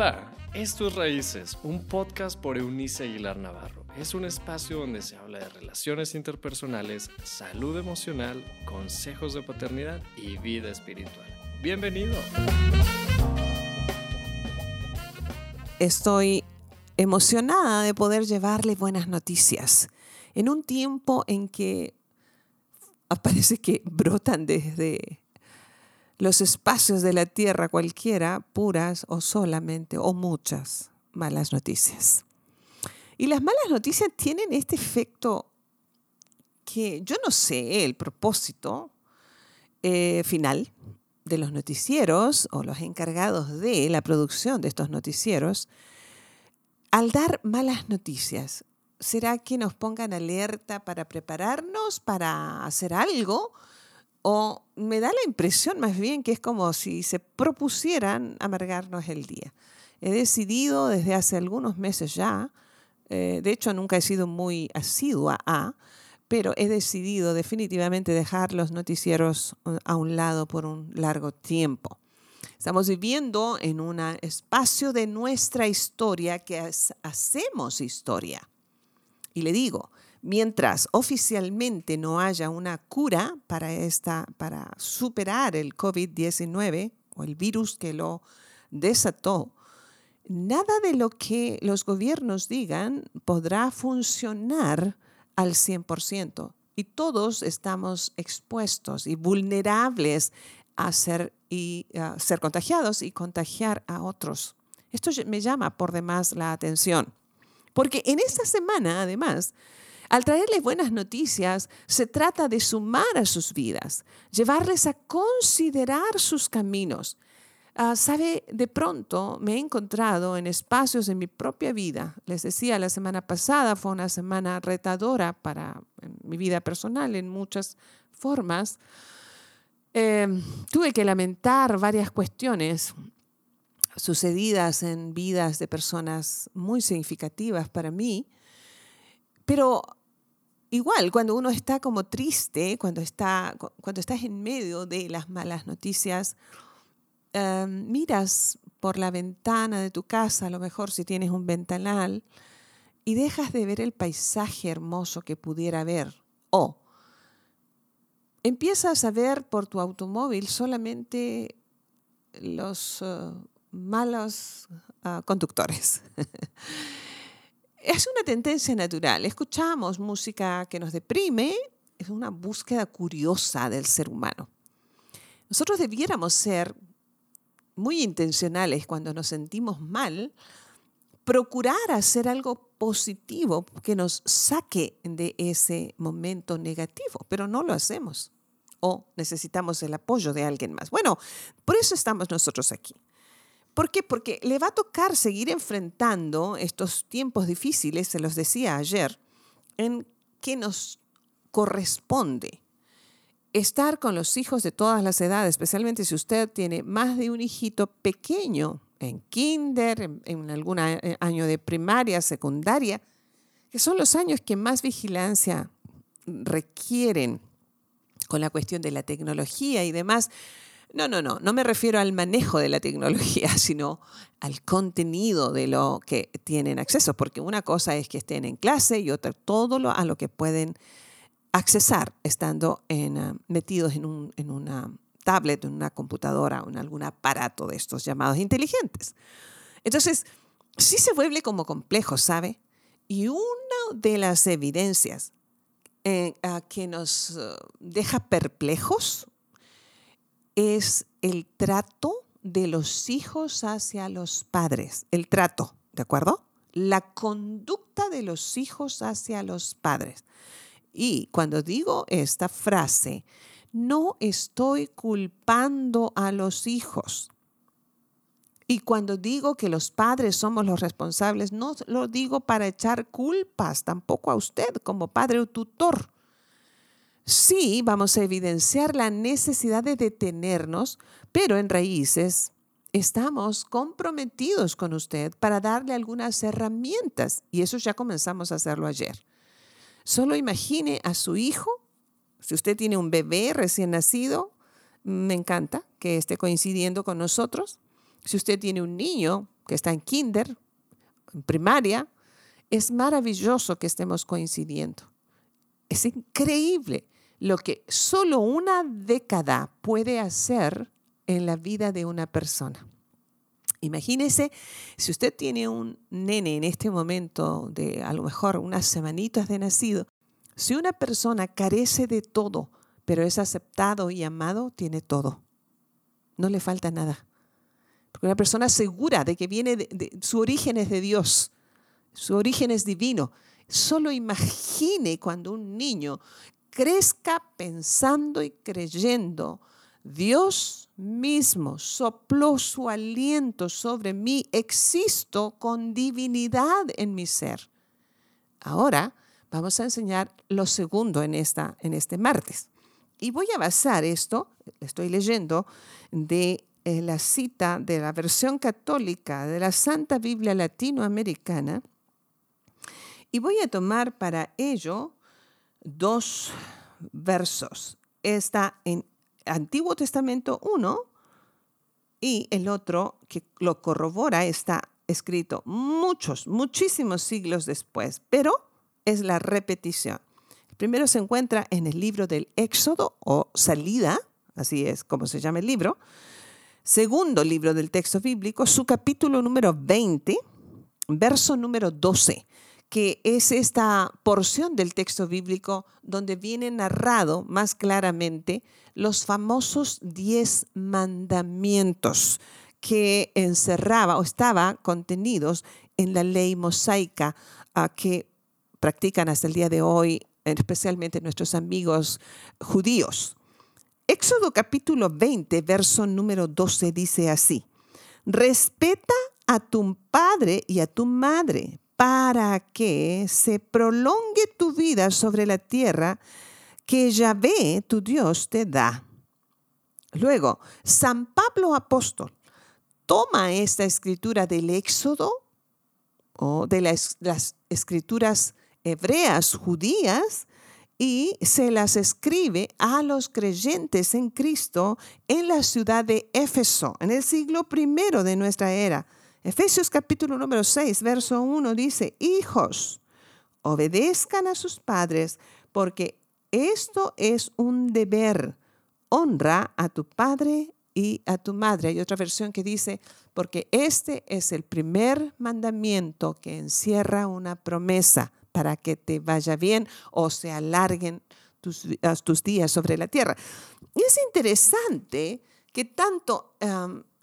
Hola, esto es Raíces, un podcast por Eunice Aguilar Navarro. Es un espacio donde se habla de relaciones interpersonales, salud emocional, consejos de paternidad y vida espiritual. Bienvenido. Estoy emocionada de poder llevarle buenas noticias en un tiempo en que parece que brotan desde los espacios de la tierra cualquiera, puras o solamente o muchas malas noticias. Y las malas noticias tienen este efecto que yo no sé el propósito eh, final de los noticieros o los encargados de la producción de estos noticieros, al dar malas noticias, ¿será que nos pongan alerta para prepararnos para hacer algo? O me da la impresión más bien que es como si se propusieran amargarnos el día. He decidido desde hace algunos meses ya, eh, de hecho nunca he sido muy asidua a, pero he decidido definitivamente dejar los noticieros uh, a un lado por un largo tiempo. Estamos viviendo en un espacio de nuestra historia que hacemos historia. Y le digo, mientras oficialmente no haya una cura para, esta, para superar el COVID-19 o el virus que lo desató, nada de lo que los gobiernos digan podrá funcionar al 100%. Y todos estamos expuestos y vulnerables a ser, y, a ser contagiados y contagiar a otros. Esto me llama por demás la atención. Porque en esta semana, además, al traerles buenas noticias, se trata de sumar a sus vidas, llevarles a considerar sus caminos. Ah, sabe, de pronto me he encontrado en espacios en mi propia vida. Les decía, la semana pasada fue una semana retadora para mi vida personal en muchas formas. Em, tuve que lamentar varias cuestiones sucedidas en vidas de personas muy significativas para mí, pero igual, cuando uno está como triste, cuando, está, cuando estás en medio de las malas noticias, em, miras por la ventana de tu casa, a lo mejor si tienes un ventanal, y dejas de ver el paisaje hermoso que pudiera haber. O empiezas a ver por tu automóvil solamente los eh, malos ah, conductores. es una tendencia natural. Escuchamos música que nos deprime, es una búsqueda curiosa del ser humano. Nosotros debiéramos ser muy intencionales cuando nos sentimos mal, procurar hacer algo positivo que nos saque de ese momento negativo, pero no lo hacemos o necesitamos el apoyo de alguien más. Bueno, por eso estamos nosotros aquí. ¿Por qué? Porque le va a tocar seguir enfrentando estos tiempos difíciles, se los decía ayer, en que nos corresponde estar con los hijos de todas las edades, especialmente si usted tiene más de un hijito pequeño en kinder, en, algún eh, año de primaria, secundaria, que son los años que más vigilancia requieren con la cuestión de la tecnología y demás. No, no, no, no me refiero al manejo de la tecnología, sino al contenido de lo que tienen acceso, porque una cosa es que estén en clase y otra todo lo, a lo que pueden accesar estando en, ah, metidos en, un, una tablet, en una computadora en algún aparato de estos llamados inteligentes. Entonces, sí se vuelve como complejo, ¿sabe? Y una de las evidencias eh, que nos ah, deja perplejos es el trato de los hijos hacia los padres, el trato, ¿de acuerdo? La conducta de los hijos hacia los padres. Y cuando digo esta frase, no estoy culpando a los hijos. Y cuando digo que los padres somos los responsables, no lo digo para echar culpas tampoco a usted como padre o tutor sí vamos a evidenciar la necesidad de detenernos, pero en raíces estamos comprometidos con usted para darle algunas herramientas y eso ya comenzamos a hacerlo ayer. Solo imagine a su hijo, si usted tiene un bebé recién nacido, me encanta que esté coincidiendo con nosotros. Si usted tiene un niño que está en kinder, en primaria, es maravilloso que estemos coincidiendo. Es increíble lo que solo una década puede hacer en la vida de una persona. Imagínese si usted tiene un nene en este momento de a lo mejor unas semanitas de nacido, si una persona carece de todo, pero es aceptado y amado, tiene todo. No le falta nada. Porque una persona segura de que viene de, su origen es de Dios, su origen es divino. Solo imagine cuando un niño crezca pensando y creyendo, Dios mismo sopló su aliento sobre mí, existo con divinidad en mi ser. Ahora vamos a enseñar lo segundo en, esta, en este martes. Y voy a basar esto, estoy leyendo, de eh, la cita de la versión católica de la Santa Biblia Latinoamericana. Y voy a tomar para ello dos versos. Está en Antiguo Testamento 1 y el otro que lo corrobora está escrito muchos, muchísimos siglos después, pero es la repetición. El primero se encuentra en el libro del Éxodo o Salida, así es como se llama el libro. Segundo libro del texto bíblico, su capítulo número 20, verso número 12 que es esta porción del texto bíblico donde viene narrado más claramente los famosos diez mandamientos que encerraba o estaba contenidos en la ley mosaica ah, que practican hasta el día de hoy, especialmente nuestros amigos judíos. Éxodo capítulo 20, verso número 12 dice así, respeta a tu padre y a tu madre para que se prolongue tu vida sobre la tierra que Yahvé, tu Dios, te da. Luego, San Pablo apóstol toma esta escritura del Éxodo o de las, las escrituras hebreas judías y se las escribe a los creyentes en Cristo en la ciudad de Éfeso, en el siglo primero de nuestra era Efesios capítulo número 6, verso 1 dice, hijos, obedezcan a sus padres porque esto es un deber. Honra a tu padre y a tu madre. Hay otra versión que dice, porque este es el primer mandamiento que encierra una promesa para que te vaya bien o se alarguen tus, días sobre la tierra. Y es interesante que tanto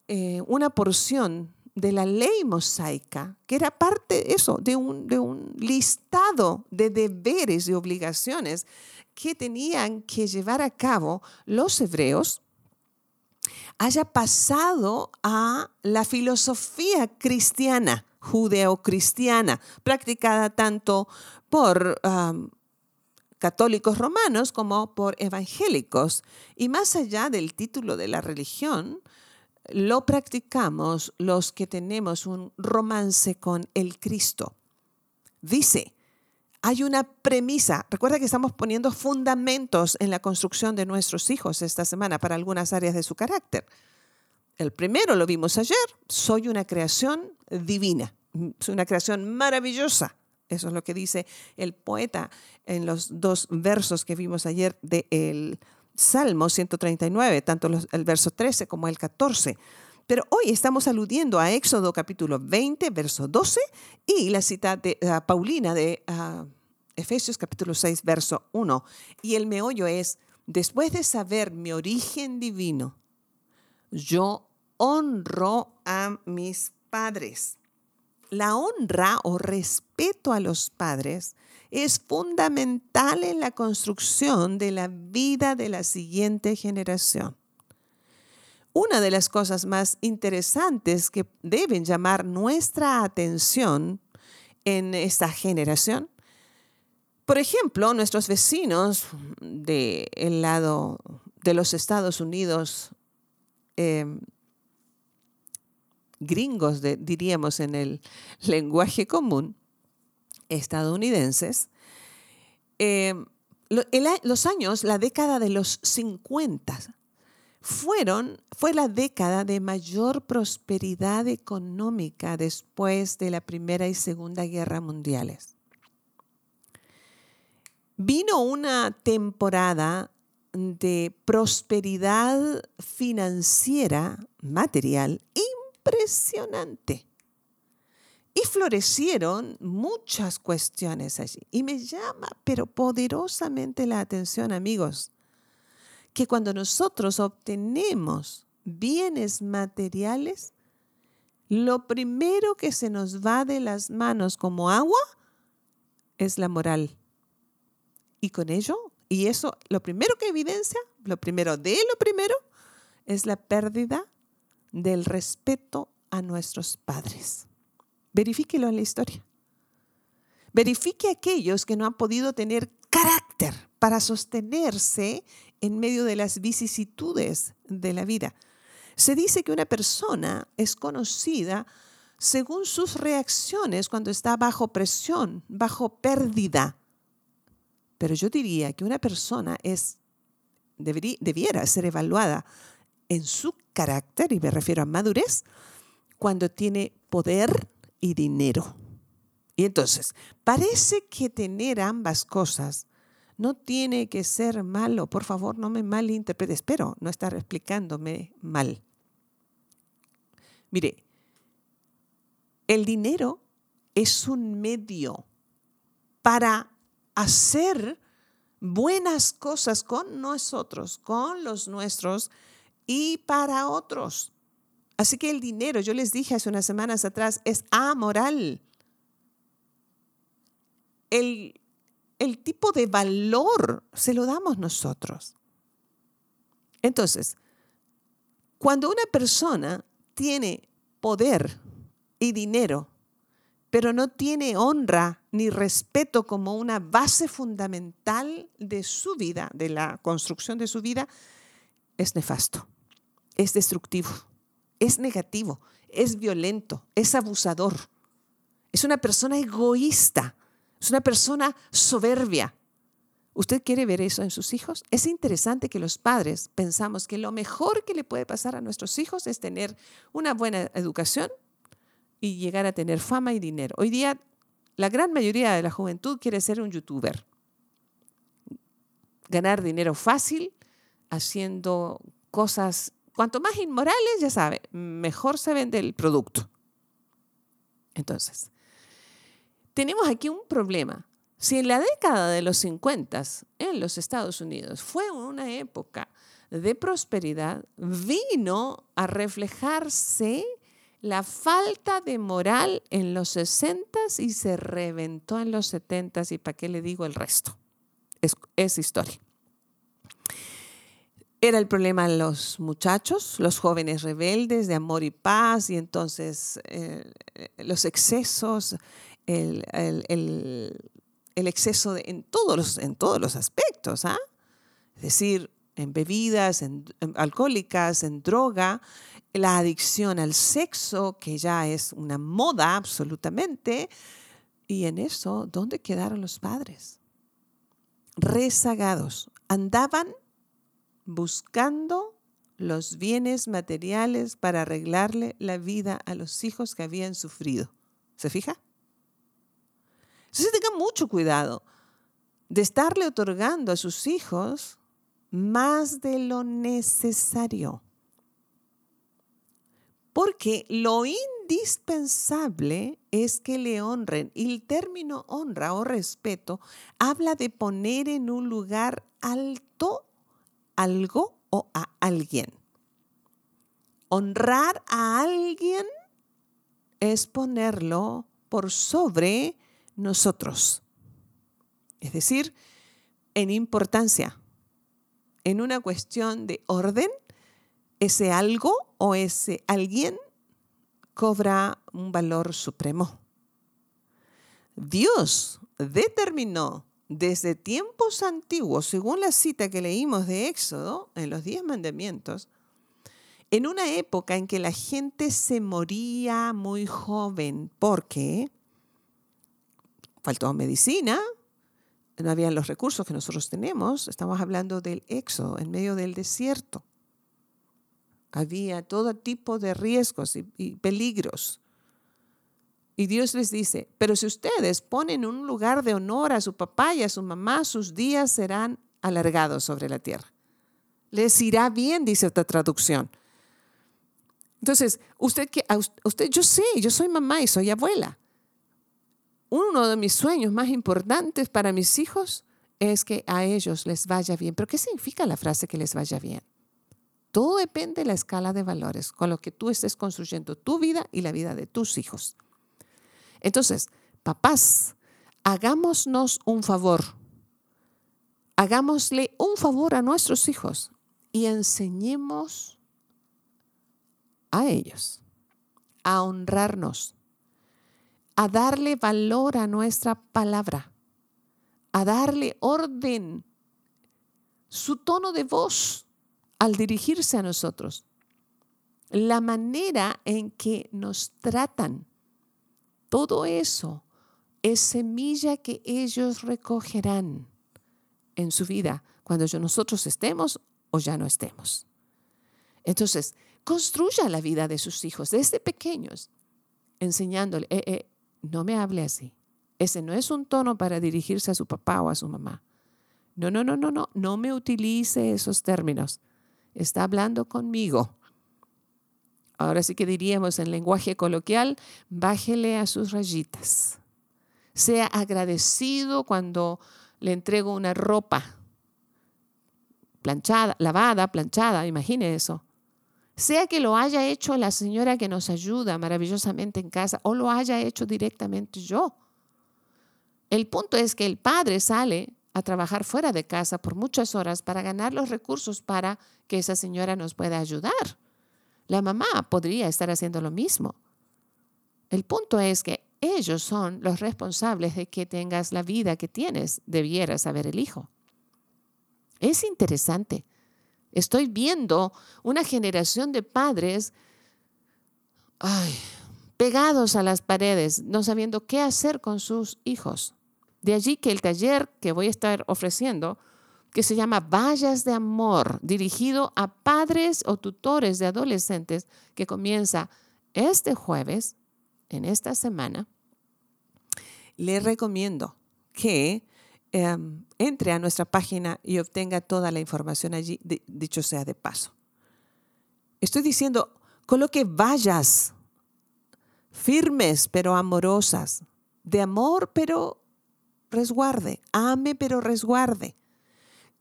eh, una porción de la ley mosaica, que era parte eso, de un, de un listado de deberes y obligaciones que tenían que llevar a cabo los hebreos, haya pasado a la filosofía cristiana, judeocristiana, practicada tanto por um, católicos romanos como por evangélicos. Y más allá del título de la religión, lo practicamos los que tenemos un romance con el Cristo. Dice, hay una premisa. Recuerda que estamos poniendo fundamentos en la construcción de nuestros hijos esta semana para algunas áreas de su carácter. El primero lo vimos ayer, soy una creación divina, soy una creación maravillosa. Eso es lo que dice el poeta en los dos versos que vimos ayer del Salmo 139, tanto el verso 13 como el 14. Pero hoy estamos aludiendo a Éxodo capítulo 20, verso 12 y la cita de uh, Paulina de uh, Efesios capítulo 6, verso 1. Y el meollo es, después de saber mi origen divino, yo honro a mis padres. La honra o respeto a los padres es fundamental en la construcción de la vida de la siguiente generación. Una de las cosas más interesantes que deben llamar nuestra atención en esta generación, por ejemplo, nuestros vecinos del lado de los Estados Unidos, em, gringos, diríamos en el lenguaje común, estadounidenses, eh, los años, la década de los 50, fueron, fue la década de mayor prosperidad económica después de la Primera y Segunda Guerra Mundiales. Vino una temporada de prosperidad financiera, material, impresionante. Y florecieron muchas cuestiones allí. Y me llama, pero poderosamente la atención, amigos, que cuando nosotros obtenemos bienes materiales, lo primero que se nos va de las manos como agua es la moral. Y con ello, y eso, lo primero que evidencia, lo primero de lo primero, es la pérdida del respeto a nuestros padres. Verifíquelo en la historia. Verifique aquellos que no han podido tener carácter para sostenerse en medio de las vicisitudes de la vida. Se dice que una persona es conocida según sus reacciones cuando está bajo presión, bajo pérdida. Pero yo diría que una persona es, debiera ser evaluada en su carácter, y me refiero a madurez, cuando tiene poder, y dinero. Y entonces, parece que tener ambas cosas no tiene que ser malo. Por favor, no me malinterprete. Espero no estar explicándome mal. Mire, el dinero es un medio para hacer buenas cosas con nosotros, con los nuestros y para otros. Así que el dinero, yo les dije hace unas semanas atrás, es amoral. El, el tipo de valor se lo damos nosotros. Entonces, cuando una persona tiene poder y dinero, pero no tiene honra ni respeto como una base fundamental de su vida, de la construcción de su vida, es nefasto, es destructivo es negativo, es violento, es abusador, es una persona egoísta, es una persona soberbia. ¿Usted quiere ver eso en sus hijos? Es interesante que los padres pensamos que lo mejor que le puede pasar a nuestros hijos es tener una buena educación y llegar a tener fama y dinero. Hoy día la gran mayoría de la juventud quiere ser un youtuber. Ganar dinero fácil haciendo cosas Cuanto más inmorales, ya sabe, mejor se vende el producto. Entonces, tenemos aquí un problema. Si en la década de los 50 en los Estados Unidos fue una época de prosperidad, vino a reflejarse la falta de moral en los 60 y se reventó en los 70 y para qué le digo el resto. Es, es historia. Era el problema los muchachos, los jóvenes rebeldes de amor y paz, y entonces eh, los excesos, el, exceso en, todos los, en todos los aspectos, ¿ah? es decir, en bebidas, en, alcohólicas, en droga, la adicción al sexo, que ya es una moda absolutamente, y en eso, ¿dónde quedaron los padres? Rezagados, andaban buscando los bienes materiales para arreglarle la vida a los hijos que habían sufrido. ¿Se fija? Entonces tenga mucho cuidado de estarle otorgando a sus hijos más de lo necesario. Porque lo indispensable es que le honren. Y el término honra o respeto habla de poner en un lugar alto algo o a alguien. Honrar a alguien es ponerlo por sobre nosotros. Es decir, en importancia, en una cuestión de orden, ese algo o ese alguien cobra un valor supremo. Dios determinó desde tiempos antiguos, según la cita que leímos de Éxodo, en los diez mandamientos, en una época en que la gente se moría muy joven porque faltó medicina, no habían los recursos que nosotros tenemos, estamos hablando del Éxodo, en medio del desierto. había todo tipo de riesgos y, y peligros. Y Dios les dice, pero si ustedes ponen un lugar de honor a su papá y a su mamá, sus días serán alargados sobre la tierra. Les irá bien, dice otra traducción. Entonces, usted que usted yo sé, yo soy mamá y soy abuela. Uno de mis sueños más importantes para mis hijos es que a ellos les vaya bien. Pero ¿qué significa la frase que les vaya bien? Todo depende de la escala de valores con lo que tú estés construyendo tu vida y la vida de tus hijos. Entonces, papás, hagámonos un favor. Hagámosle un favor a nuestros hijos y enseñemos a ellos a honrarnos, a darle valor a nuestra palabra, a darle orden, su tono de voz al dirigirse a nosotros, la manera en que nos tratan todo eso es semilla que ellos recogerán en su vida cuando nosotros estemos o ya no estemos. Entonces, construya la vida de sus hijos desde pequeños, enseñándole, eh, eh, no me hable así. Ese no es un tono para dirigirse a su papá o a su mamá. No, no, no, no, no, no me utilice esos términos. Está hablando conmigo ahora sí que diríamos en lenguaje coloquial, bájele a sus rayitas. Sea agradecido cuando le entrego una ropa planchada, lavada, planchada, imagine eso. Sea que lo haya hecho la señora que nos ayuda maravillosamente en casa o lo haya hecho directamente yo. El punto es que el padre sale a trabajar fuera de casa por muchas horas para ganar los recursos para que esa señora nos pueda ayudar. La mamá podría estar haciendo lo mismo. El punto es que ellos son los responsables de que tengas la vida que tienes, debiera saber el hijo. Es interesante. Estoy viendo una generación de padres pegados a las paredes, no sabiendo qué hacer con sus hijos. De allí que el taller que voy a estar ofreciendo que se llama Vallas de Amor, dirigido a padres o tutores de adolescentes, que comienza este jueves, en esta semana. Le recomiendo que em, entre a nuestra página y obtenga toda la información allí, dicho sea de paso. Estoy diciendo, coloque vallas firmes pero amorosas, de amor pero resguarde, ame pero resguarde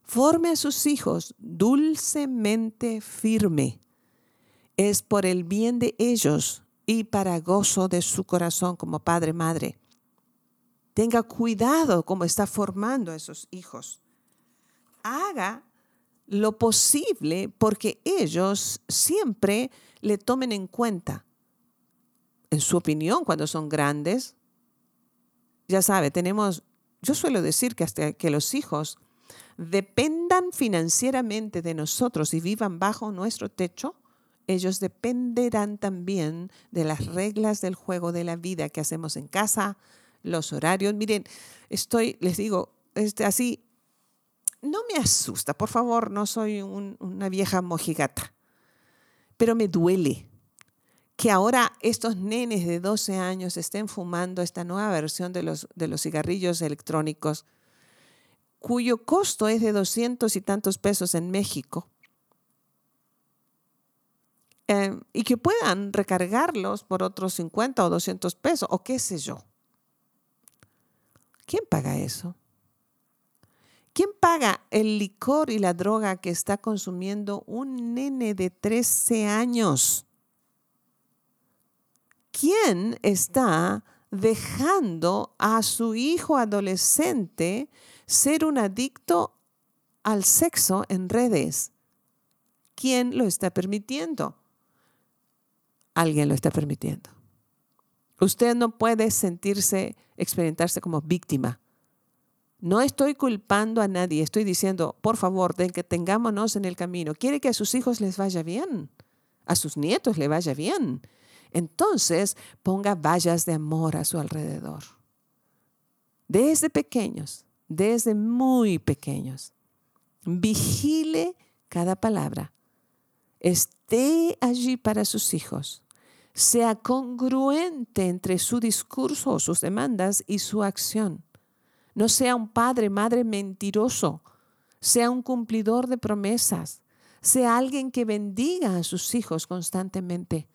forme a sus hijos dulcemente firme. Es por el bien de ellos y para gozo de su corazón como padre, madre. Tenga cuidado como está formando a esos hijos. Haga lo posible porque ellos siempre le tomen en cuenta. En su opinión, cuando son grandes, ya sabe, tenemos, yo suelo decir que hasta que los hijos dependan financieramente de nosotros y vivan bajo nuestro techo, ellos dependerán también de las reglas del juego de la vida que hacemos en casa, los horarios. Miren, estoy, les digo, este, así, no me asusta, por favor, no soy una vieja mojigata, pero me duele que ahora estos nenes de 12 años estén fumando esta nueva versión de los, de los cigarrillos electrónicos cuyo costo es de doscientos y tantos pesos en México, em, y que puedan recargarlos por otros 50 o 200 pesos, o qué sé yo. ¿Quién paga eso? ¿Quién paga el licor y la droga que está consumiendo un nene de 13 años? ¿Quién está dejando a su hijo adolescente ser un adicto al sexo en redes. ¿Quién lo está permitiendo? Alguien lo está permitiendo. Usted no puede sentirse, experimentarse como víctima. No estoy culpando a nadie, estoy diciendo, por favor, den que tengámonos en el camino. ¿Quiere que a sus hijos les vaya bien? ¿A sus nietos le vaya bien? Entonces ponga vallas de amor a su alrededor. Desde pequeños, desde muy pequeños. Vigile cada palabra. esté allí para sus hijos, sea congruente entre su discurso o sus demandas y su acción. No sea un padre, madre mentiroso, sea un cumplidor de promesas, sea alguien que bendiga a sus hijos constantemente,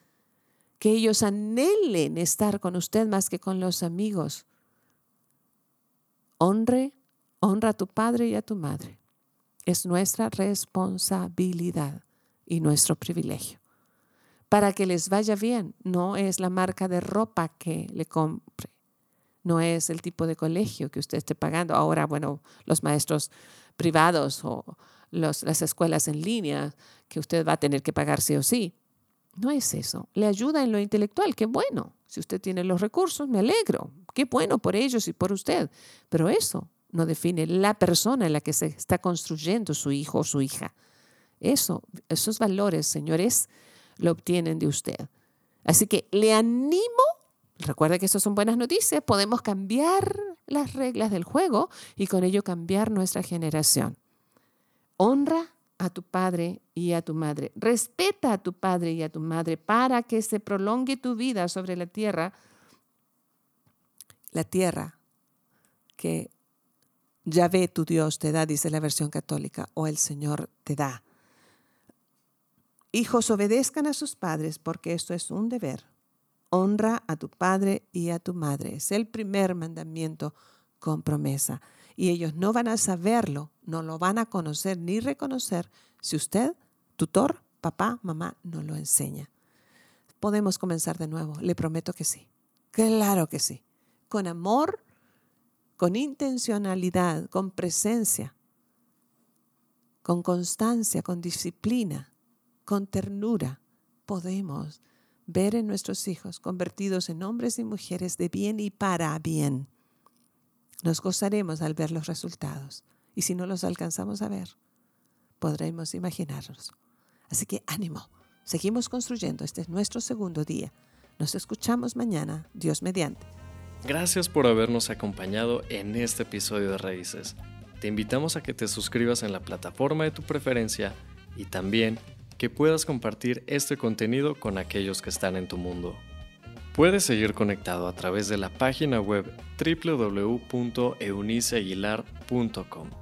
que ellos anhelen estar con usted más que con los amigos. Honre, honra a tu padre y a tu madre. Es nuestra responsabilidad y nuestro privilegio. Para que les vaya bien, no es la marca de ropa que le compre, no es el tipo de colegio que usted esté pagando. Ahora, bueno, los maestros privados o las escuelas en línea que usted va a tener que pagar sí o sí. No es eso. Le ayuda en lo intelectual, qué bueno. Si usted tiene los recursos, me alegro. Qué bueno por ellos y por usted. Pero eso no define la persona en la que se está construyendo su hijo o su hija. Eso, esos valores, señores, lo obtienen de usted. Así que le animo, recuerda que estas son buenas noticias, podemos cambiar las reglas del juego y con ello cambiar nuestra generación. Honra a tu padre y a tu madre. Respeta a tu padre y a tu madre para que se prolongue tu vida sobre la tierra, la tierra que Yahvé tu Dios te da, dice la versión católica, o el Señor te da. Hijos, obedezcan a sus padres porque esto es un deber. Honra a tu padre y a tu madre. Es el primer mandamiento con promesa. Y ellos no van a saberlo, no lo van a conocer ni reconocer si usted, tutor, papá, mamá, no lo enseña. Podemos comenzar de nuevo, le prometo que sí. Claro que sí. Con amor, con intencionalidad, con presencia, con constancia, con disciplina con ternura podemos ver en nuestros hijos convertidos en hombres y mujeres de bien y para bien. Nos gozaremos al ver los resultados y si no los alcanzamos a ver, podremos imaginarlos. Así que ánimo, seguimos construyendo, este es nuestro segundo día. Nos escuchamos mañana, Dios mediante. Gracias por habernos acompañado en este episodio de Raíces. Te invitamos a que te suscribas en la plataforma de tu preferencia y también que puedas compartir este contenido con aquellos que están en tu mundo. Puedes seguir conectado a través de la página web www.euniceaguilar.com.